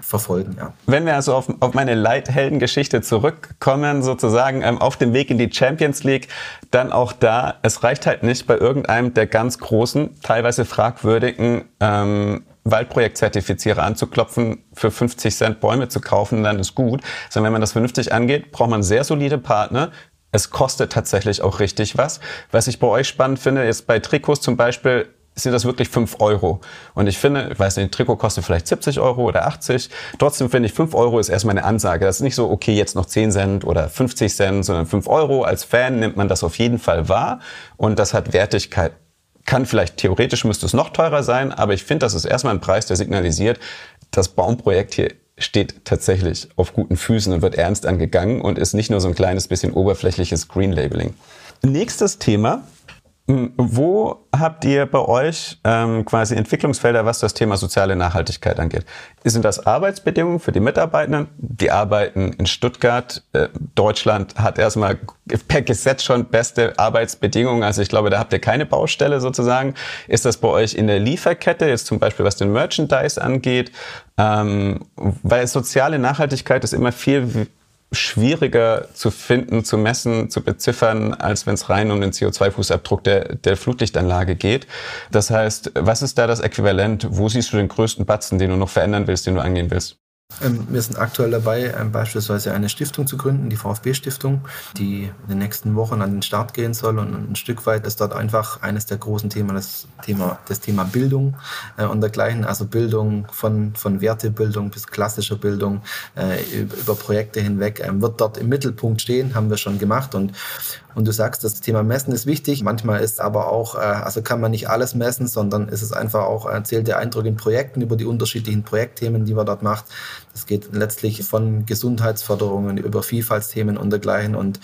verfolgen. Ja. Wenn wir also auf, auf meine Leitheldengeschichte zurückkommen, sozusagen ähm, auf dem Weg in die Champions League, dann auch da, es reicht halt nicht bei irgendeinem der ganz großen, teilweise fragwürdigen ähm, Waldprojektzertifizierer anzuklopfen, für 50 Cent Bäume zu kaufen, dann ist gut. Sondern wenn man das vernünftig angeht, braucht man sehr solide Partner. Es kostet tatsächlich auch richtig was. Was ich bei euch spannend finde, ist bei Trikots zum Beispiel, sind das wirklich 5 Euro. Und ich finde, ich weiß nicht, ein Trikot kostet vielleicht 70 Euro oder 80. Trotzdem finde ich, 5 Euro ist erstmal eine Ansage. Das ist nicht so, okay, jetzt noch 10 Cent oder 50 Cent, sondern 5 Euro. Als Fan nimmt man das auf jeden Fall wahr. Und das hat Wertigkeit kann vielleicht theoretisch müsste es noch teurer sein, aber ich finde, das ist erstmal ein Preis, der signalisiert, das Baumprojekt hier steht tatsächlich auf guten Füßen und wird ernst angegangen und ist nicht nur so ein kleines bisschen oberflächliches Green Labeling. Nächstes Thema wo habt ihr bei euch ähm, quasi Entwicklungsfelder, was das Thema soziale Nachhaltigkeit angeht? Sind das Arbeitsbedingungen für die Mitarbeitenden? Die arbeiten in Stuttgart. Äh, Deutschland hat erstmal per Gesetz schon beste Arbeitsbedingungen. Also ich glaube, da habt ihr keine Baustelle sozusagen. Ist das bei euch in der Lieferkette, jetzt zum Beispiel was den Merchandise angeht? Ähm, weil soziale Nachhaltigkeit ist immer viel schwieriger zu finden, zu messen, zu beziffern, als wenn es rein um den CO2-Fußabdruck der, der Flutlichtanlage geht. Das heißt, was ist da das Äquivalent? Wo siehst du den größten Batzen, den du noch verändern willst, den du angehen willst? Ähm, wir sind aktuell dabei, ähm, beispielsweise eine Stiftung zu gründen, die VfB-Stiftung, die in den nächsten Wochen an den Start gehen soll. Und ein Stück weit ist dort einfach eines der großen Themen, das Thema, das Thema Bildung äh, und dergleichen. Also Bildung von, von Wertebildung bis klassischer Bildung äh, über Projekte hinweg ähm, wird dort im Mittelpunkt stehen, haben wir schon gemacht. Und und du sagst, das Thema Messen ist wichtig. Manchmal ist aber auch, äh, also kann man nicht alles messen, sondern ist es einfach auch, erzählt der Eindruck in Projekten über die unterschiedlichen Projektthemen, die man dort macht. Das geht letztlich von Gesundheitsförderungen über Vielfaltsthemen und dergleichen. Und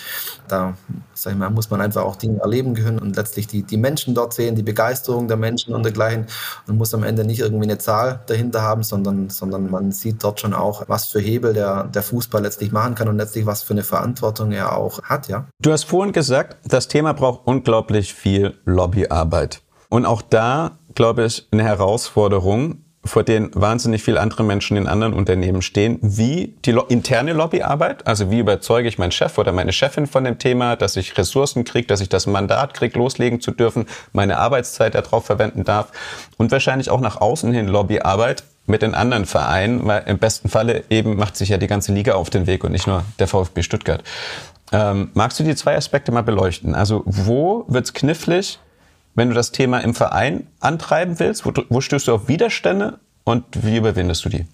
da, sag ich mal, muss man einfach auch Dinge erleben können und letztlich die, die Menschen dort sehen, die Begeisterung der Menschen und dergleichen. Und muss am Ende nicht irgendwie eine Zahl dahinter haben, sondern, sondern man sieht dort schon auch, was für Hebel der, der Fußball letztlich machen kann und letztlich was für eine Verantwortung er auch hat, ja. Du hast vorhin gesagt, das Thema braucht unglaublich viel Lobbyarbeit. Und auch da, glaube ich, eine Herausforderung, vor denen wahnsinnig viele andere Menschen in anderen Unternehmen stehen, wie die interne Lobbyarbeit, also wie überzeuge ich meinen Chef oder meine Chefin von dem Thema, dass ich Ressourcen kriege, dass ich das Mandat kriege, loslegen zu dürfen, meine Arbeitszeit darauf verwenden darf und wahrscheinlich auch nach außen hin Lobbyarbeit mit den anderen Vereinen, weil im besten Falle eben macht sich ja die ganze Liga auf den Weg und nicht nur der VfB Stuttgart. Ähm, magst du die zwei Aspekte mal beleuchten? Also wo wird's knifflig, wenn du das Thema im Verein antreiben willst? Wo, wo stößt du auf Widerstände und wie überwindest du die?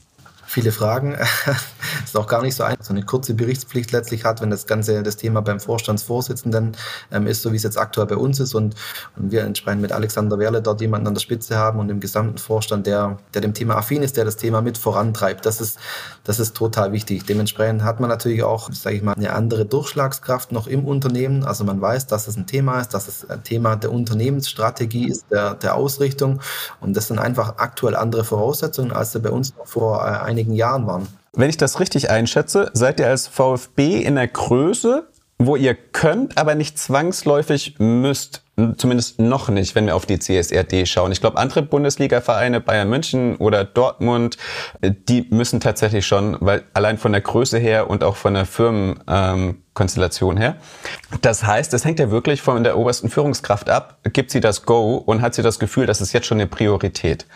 Viele Fragen. ist auch gar nicht so einfach. So eine kurze Berichtspflicht letztlich hat, wenn das ganze das Thema beim Vorstandsvorsitzenden ähm, ist, so wie es jetzt aktuell bei uns ist und, und wir entsprechend mit Alexander Werle dort jemanden an der Spitze haben und im gesamten Vorstand, der, der dem Thema affin ist, der das Thema mit vorantreibt. Das ist, das ist total wichtig. Dementsprechend hat man natürlich auch, sage ich mal, eine andere Durchschlagskraft noch im Unternehmen. Also man weiß, dass es ein Thema ist, dass es ein Thema der Unternehmensstrategie ist, der, der Ausrichtung und das sind einfach aktuell andere Voraussetzungen, als sie bei uns noch vor äh, einigen einigen Jahren waren. Wenn ich das richtig einschätze, seid ihr als VfB in der Größe, wo ihr könnt, aber nicht zwangsläufig müsst. Zumindest noch nicht, wenn wir auf die CSRD schauen. Ich glaube, andere Bundesliga-Vereine, Bayern München oder Dortmund, die müssen tatsächlich schon, weil allein von der Größe her und auch von der Firmenkonstellation ähm, her. Das heißt, es hängt ja wirklich von der obersten Führungskraft ab. Gibt sie das Go und hat sie das Gefühl, das ist jetzt schon eine Priorität?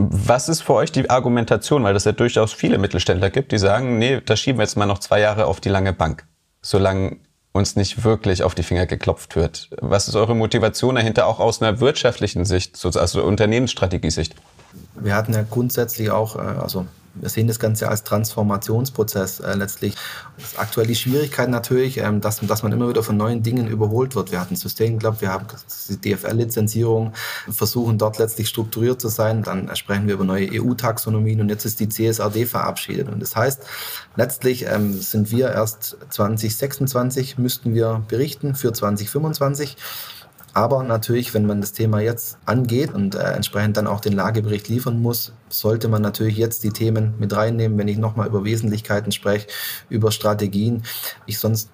Was ist für euch die Argumentation? Weil es ja durchaus viele Mittelständler gibt, die sagen, nee, da schieben wir jetzt mal noch zwei Jahre auf die lange Bank, solange uns nicht wirklich auf die Finger geklopft wird. Was ist eure Motivation dahinter auch aus einer wirtschaftlichen Sicht, also Unternehmensstrategiesicht? Wir hatten ja grundsätzlich auch, äh, also wir sehen das Ganze als Transformationsprozess äh, letztlich. Das aktuell die Schwierigkeit natürlich, ähm, dass, dass man immer wieder von neuen Dingen überholt wird. Wir hatten System Club, wir haben die DFL-Lizenzierung, versuchen dort letztlich strukturiert zu sein. Dann sprechen wir über neue EU-Taxonomien und jetzt ist die CSRD verabschiedet. Und das heißt, letztlich ähm, sind wir erst 2026 müssten wir berichten für 2025. Aber natürlich, wenn man das Thema jetzt angeht und äh, entsprechend dann auch den Lagebericht liefern muss, sollte man natürlich jetzt die Themen mit reinnehmen, wenn ich nochmal über Wesentlichkeiten spreche, über Strategien. Ich sonst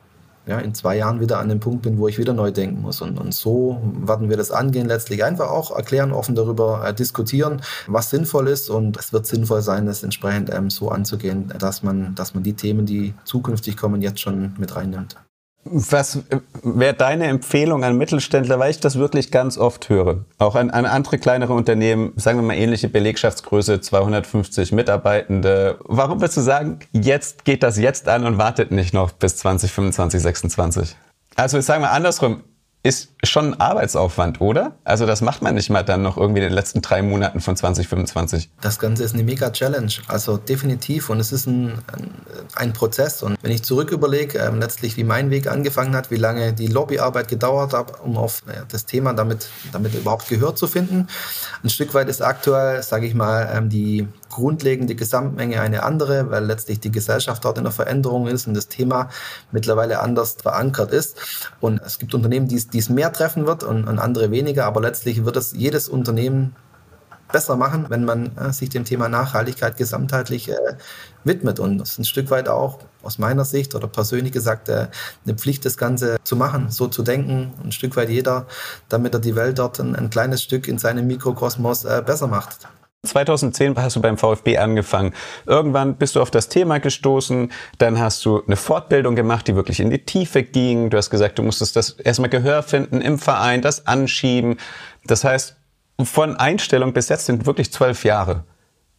ja, in zwei Jahren wieder an dem Punkt bin, wo ich wieder neu denken muss. Und, und so werden wir das angehen, letztlich einfach auch erklären, offen darüber äh, diskutieren, was sinnvoll ist. Und es wird sinnvoll sein, das entsprechend ähm, so anzugehen, dass man, dass man die Themen, die zukünftig kommen, jetzt schon mit reinnimmt. Was wäre deine Empfehlung an Mittelständler, weil ich das wirklich ganz oft höre? Auch an, an andere kleinere Unternehmen, sagen wir mal ähnliche Belegschaftsgröße, 250 Mitarbeitende. Warum würdest du sagen, jetzt geht das jetzt an und wartet nicht noch bis 2025, 2026? Also sagen wir andersrum, ist schon ein Arbeitsaufwand, oder? Also das macht man nicht mal dann noch irgendwie in den letzten drei Monaten von 2025. Das Ganze ist eine mega Challenge, also definitiv. Und es ist ein, ein, Prozess. Und wenn ich zurück überlege, äh, letztlich wie mein Weg angefangen hat, wie lange die Lobbyarbeit gedauert hat, um auf äh, das Thema damit, damit überhaupt Gehör zu finden. Ein Stück weit ist aktuell, sage ich mal, ähm, die, grundlegende Gesamtmenge eine andere, weil letztlich die Gesellschaft dort in der Veränderung ist und das Thema mittlerweile anders verankert ist. Und es gibt Unternehmen, die es mehr treffen wird und, und andere weniger, aber letztlich wird es jedes Unternehmen besser machen, wenn man äh, sich dem Thema Nachhaltigkeit gesamtheitlich äh, widmet. Und das ist ein Stück weit auch aus meiner Sicht oder persönlich gesagt äh, eine Pflicht, das Ganze zu machen, so zu denken, ein Stück weit jeder, damit er die Welt dort ein, ein kleines Stück in seinem Mikrokosmos äh, besser macht. 2010 hast du beim VfB angefangen. Irgendwann bist du auf das Thema gestoßen, dann hast du eine Fortbildung gemacht, die wirklich in die Tiefe ging. Du hast gesagt, du musstest das erstmal Gehör finden im Verein, das anschieben. Das heißt, von Einstellung bis jetzt sind wirklich zwölf Jahre,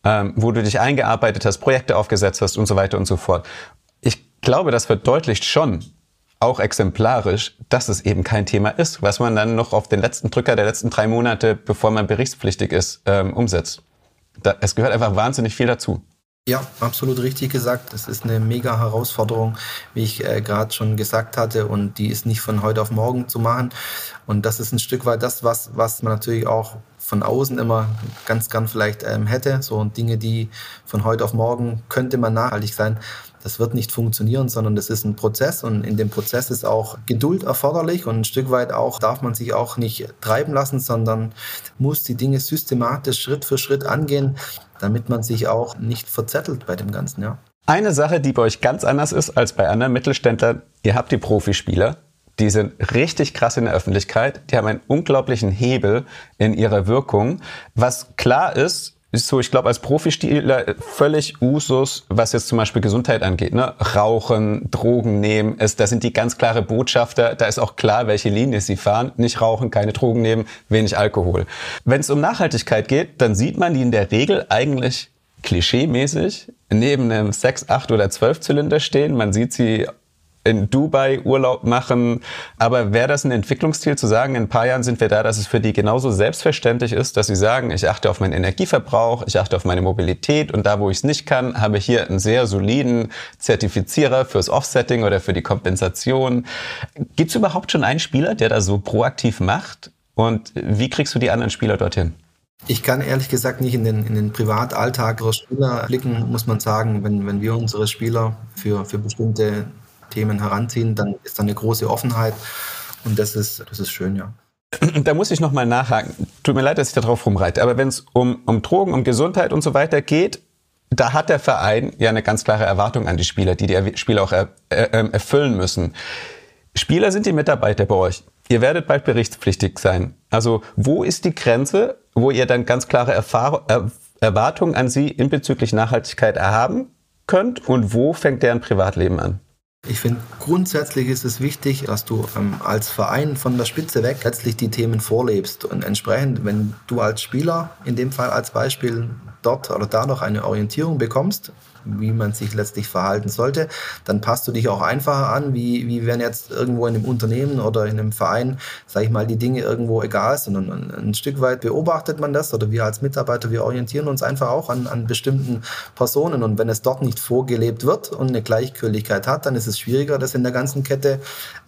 ähm, wo du dich eingearbeitet hast, Projekte aufgesetzt hast und so weiter und so fort. Ich glaube, das verdeutlicht schon, auch exemplarisch, dass es eben kein Thema ist, was man dann noch auf den letzten Drücker der letzten drei Monate, bevor man berichtspflichtig ist, ähm, umsetzt da, es gehört einfach wahnsinnig viel dazu. Ja, absolut richtig gesagt. Das ist eine mega Herausforderung, wie ich äh, gerade schon gesagt hatte, und die ist nicht von heute auf morgen zu machen. Und das ist ein Stück weit das, was, was man natürlich auch von außen immer ganz gern vielleicht ähm, hätte. So Dinge, die von heute auf morgen könnte man nachhaltig sein. Das wird nicht funktionieren, sondern das ist ein Prozess und in dem Prozess ist auch Geduld erforderlich und ein Stück weit auch darf man sich auch nicht treiben lassen, sondern muss die Dinge systematisch Schritt für Schritt angehen, damit man sich auch nicht verzettelt bei dem Ganzen, ja. Eine Sache, die bei euch ganz anders ist als bei anderen Mittelständlern, ihr habt die Profispieler, die sind richtig krass in der Öffentlichkeit, die haben einen unglaublichen Hebel in ihrer Wirkung. Was klar ist, so, ich glaube, als Profispieler völlig Usus, was jetzt zum Beispiel Gesundheit angeht. Ne? Rauchen, Drogen nehmen, ist, da sind die ganz klare Botschafter. Da ist auch klar, welche Linie sie fahren. Nicht rauchen, keine Drogen nehmen, wenig Alkohol. Wenn es um Nachhaltigkeit geht, dann sieht man die in der Regel eigentlich klischeemäßig neben einem 6, 8 oder 12 Zylinder stehen. Man sieht sie in Dubai Urlaub machen. Aber wäre das ein Entwicklungsziel zu sagen, in ein paar Jahren sind wir da, dass es für die genauso selbstverständlich ist, dass sie sagen, ich achte auf meinen Energieverbrauch, ich achte auf meine Mobilität und da, wo ich es nicht kann, habe ich hier einen sehr soliden Zertifizierer fürs Offsetting oder für die Kompensation. Gibt es überhaupt schon einen Spieler, der da so proaktiv macht? Und wie kriegst du die anderen Spieler dorthin? Ich kann ehrlich gesagt nicht in den, in den Privatalltag der Spieler blicken, muss man sagen, wenn, wenn wir unsere Spieler für, für bestimmte Themen heranziehen, dann ist da eine große Offenheit und das ist, das ist schön, ja. Da muss ich nochmal nachhaken. Tut mir leid, dass ich da drauf rumreite, aber wenn es um, um Drogen, um Gesundheit und so weiter geht, da hat der Verein ja eine ganz klare Erwartung an die Spieler, die die Spieler auch er, er, ähm, erfüllen müssen. Spieler sind die Mitarbeiter bei euch. Ihr werdet bald berichtspflichtig sein. Also wo ist die Grenze, wo ihr dann ganz klare Erfahrung, er, Erwartungen an sie in bezüglich Nachhaltigkeit erhaben könnt und wo fängt deren Privatleben an? Ich finde, grundsätzlich ist es wichtig, dass du ähm, als Verein von der Spitze weg letztlich die Themen vorlebst. Und entsprechend, wenn du als Spieler, in dem Fall als Beispiel, dort oder da noch eine Orientierung bekommst, wie man sich letztlich verhalten sollte, dann passt du dich auch einfacher an, wie, wie wenn jetzt irgendwo in einem Unternehmen oder in einem Verein, sage ich mal, die Dinge irgendwo egal sind. Und ein, Stück weit beobachtet man das oder wir als Mitarbeiter, wir orientieren uns einfach auch an, an bestimmten Personen. Und wenn es dort nicht vorgelebt wird und eine Gleichgültigkeit hat, dann ist es schwieriger, das in der ganzen Kette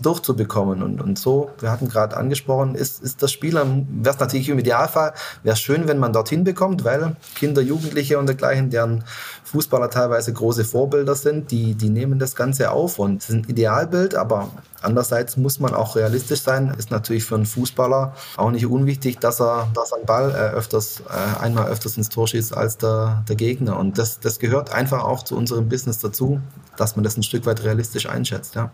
durchzubekommen. Und, und so, wir hatten gerade angesprochen, ist, ist das Spieler, wäre es natürlich im Idealfall, wäre es schön, wenn man dorthin bekommt, weil Kinder, Jugendliche und dergleichen, deren Fußballer teilweise große Vorbilder sind, die, die nehmen das Ganze auf und es ist ein Idealbild, aber andererseits muss man auch realistisch sein. Ist natürlich für einen Fußballer auch nicht unwichtig, dass er, dass er Ball äh, öfters, äh, einmal öfters ins Tor schießt als der, der Gegner. Und das, das gehört einfach auch zu unserem Business dazu, dass man das ein Stück weit realistisch einschätzt. Ja.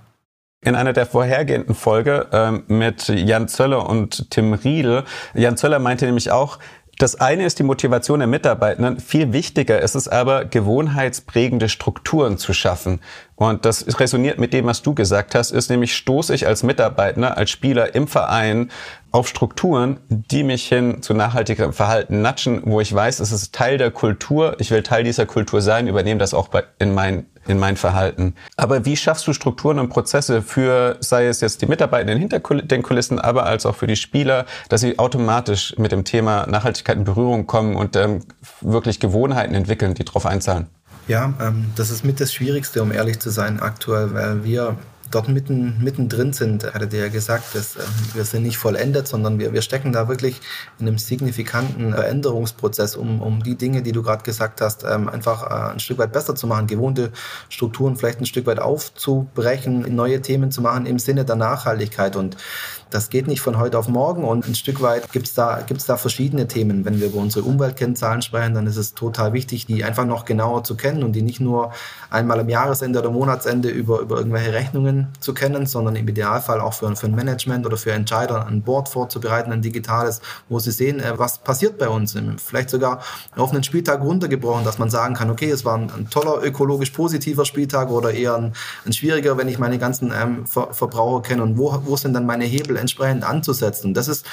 In einer der vorhergehenden Folge ähm, mit Jan Zöller und Tim Riedel. Jan Zöller meinte nämlich auch, Das eine ist die Motivation der Mitarbeitenden. Viel wichtiger ist es aber, gewohnheitsprägende Strukturen zu schaffen. Und das resoniert mit dem, was du gesagt hast, ist nämlich, stoße ich als Mitarbeiter, als Spieler im Verein auf Strukturen, die mich hin zu nachhaltigem Verhalten natschen, wo ich weiß, es ist Teil der Kultur, ich will Teil dieser Kultur sein, übernehme das auch in mein in mein Verhalten. Aber wie schaffst du Strukturen und Prozesse für, sei es jetzt die Mitarbeiter hinter den Kulissen, aber als auch für die Spieler, dass sie automatisch mit dem Thema Nachhaltigkeit in Berührung kommen und ähm, wirklich Gewohnheiten entwickeln, die darauf einzahlen? Ja, ähm, das ist mit das Schwierigste, um ehrlich zu sein, aktuell, weil wir dort mitten, mittendrin sind, hatte der ja gesagt, dass, äh, wir sind nicht vollendet, sondern wir, wir stecken da wirklich in einem signifikanten Veränderungsprozess, um, um die Dinge, die du gerade gesagt hast, ähm, einfach äh, ein Stück weit besser zu machen, gewohnte Strukturen vielleicht ein Stück weit aufzubrechen, neue Themen zu machen im Sinne der Nachhaltigkeit. Und das geht nicht von heute auf morgen und ein Stück weit gibt es da, gibt's da verschiedene Themen. Wenn wir über unsere Umweltkennzahlen sprechen, dann ist es total wichtig, die einfach noch genauer zu kennen und die nicht nur einmal am Jahresende oder Monatsende über, über irgendwelche Rechnungen zu kennen, sondern im Idealfall auch für, für ein Management oder für Entscheider ein Board vorzubereiten, ein digitales, wo sie sehen, äh, was passiert bei uns. Vielleicht sogar auf einen Spieltag runtergebrochen, dass man sagen kann, okay, es war ein, ein toller ökologisch positiver Spieltag oder eher ein, ein schwieriger, wenn ich meine ganzen ähm, Ver Verbraucher kenne und wo, wo sind dann meine Hebel entsprechend anzusetzen. Und das ist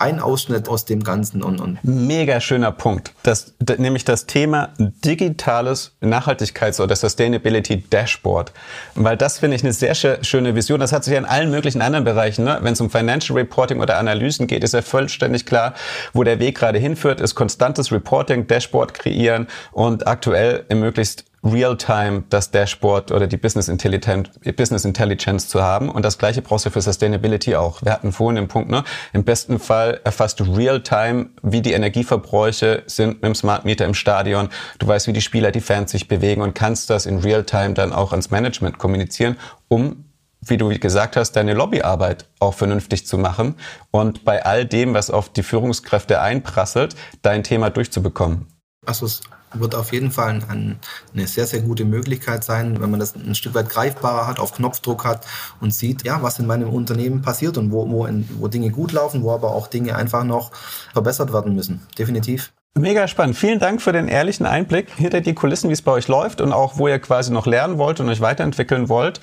ein Ausschnitt aus dem Ganzen. Und, und Mega schöner Punkt. Das, nämlich das Thema digitales Nachhaltigkeits- oder Sustainability Dashboard. Weil das finde ich eine sehr schöne Vision. Das hat sich ja in allen möglichen anderen Bereichen, ne? wenn es um Financial Reporting oder Analysen geht, ist ja vollständig klar, wo der Weg gerade hinführt, ist konstantes Reporting, Dashboard kreieren und aktuell möglichst Real-Time das Dashboard oder die Business Intelligence, Business Intelligence zu haben. Und das Gleiche brauchst du für Sustainability auch. Wir hatten vorhin den Punkt, ne? im besten Fall erfasst du Real-Time, wie die Energieverbräuche sind mit dem Smart Meter im Stadion. Du weißt, wie die Spieler, die Fans sich bewegen und kannst das in Real-Time dann auch ans Management kommunizieren, um wie du gesagt hast, deine Lobbyarbeit auch vernünftig zu machen und bei all dem, was auf die Führungskräfte einprasselt, dein Thema durchzubekommen. Also es wird auf jeden Fall ein, eine sehr, sehr gute Möglichkeit sein, wenn man das ein Stück weit greifbarer hat, auf Knopfdruck hat und sieht, ja, was in meinem Unternehmen passiert und wo, wo, in, wo Dinge gut laufen, wo aber auch Dinge einfach noch verbessert werden müssen. Definitiv. Mega spannend. Vielen Dank für den ehrlichen Einblick hinter die Kulissen, wie es bei euch läuft und auch, wo ihr quasi noch lernen wollt und euch weiterentwickeln wollt.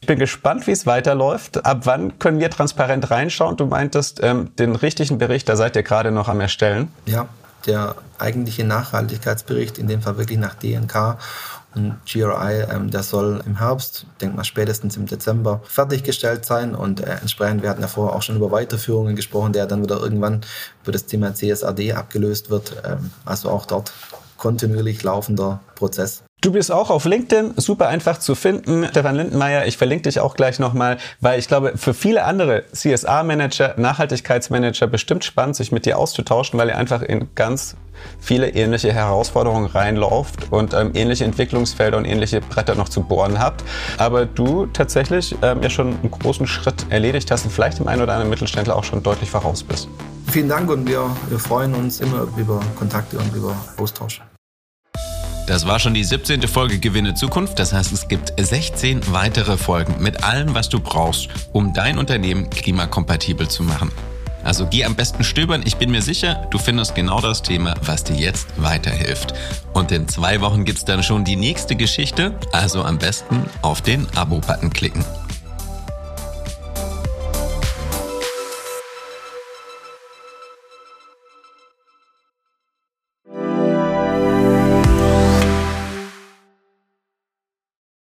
Ich bin gespannt, wie es weiterläuft. Ab wann können wir transparent reinschauen? Du meintest, ähm, den richtigen Bericht, da seid ihr gerade noch am Erstellen. Ja, der eigentliche Nachhaltigkeitsbericht, in dem Fall wirklich nach DNK und GRI, ähm, der soll im Herbst, denke mal spätestens im Dezember, fertiggestellt sein. Und äh, entsprechend, wir hatten ja vorher auch schon über Weiterführungen gesprochen, der dann wieder irgendwann über das Thema CSRD abgelöst wird. Ähm, also auch dort kontinuierlich laufender Prozess. Du bist auch auf LinkedIn, super einfach zu finden. Stefan Lindenmeier, ich verlinke dich auch gleich nochmal, weil ich glaube, für viele andere CSA-Manager, Nachhaltigkeitsmanager bestimmt spannend, sich mit dir auszutauschen, weil ihr einfach in ganz viele ähnliche Herausforderungen reinlauft und ähm, ähnliche Entwicklungsfelder und ähnliche Bretter noch zu bohren habt. Aber du tatsächlich ähm, ja schon einen großen Schritt erledigt hast und vielleicht im einen oder anderen Mittelständler auch schon deutlich voraus bist. Vielen Dank und wir, wir freuen uns immer über Kontakte und über Austausch. Das war schon die 17. Folge Gewinne Zukunft. Das heißt, es gibt 16 weitere Folgen mit allem, was du brauchst, um dein Unternehmen klimakompatibel zu machen. Also geh am besten stöbern. Ich bin mir sicher, du findest genau das Thema, was dir jetzt weiterhilft. Und in zwei Wochen gibt es dann schon die nächste Geschichte. Also am besten auf den Abo-Button klicken.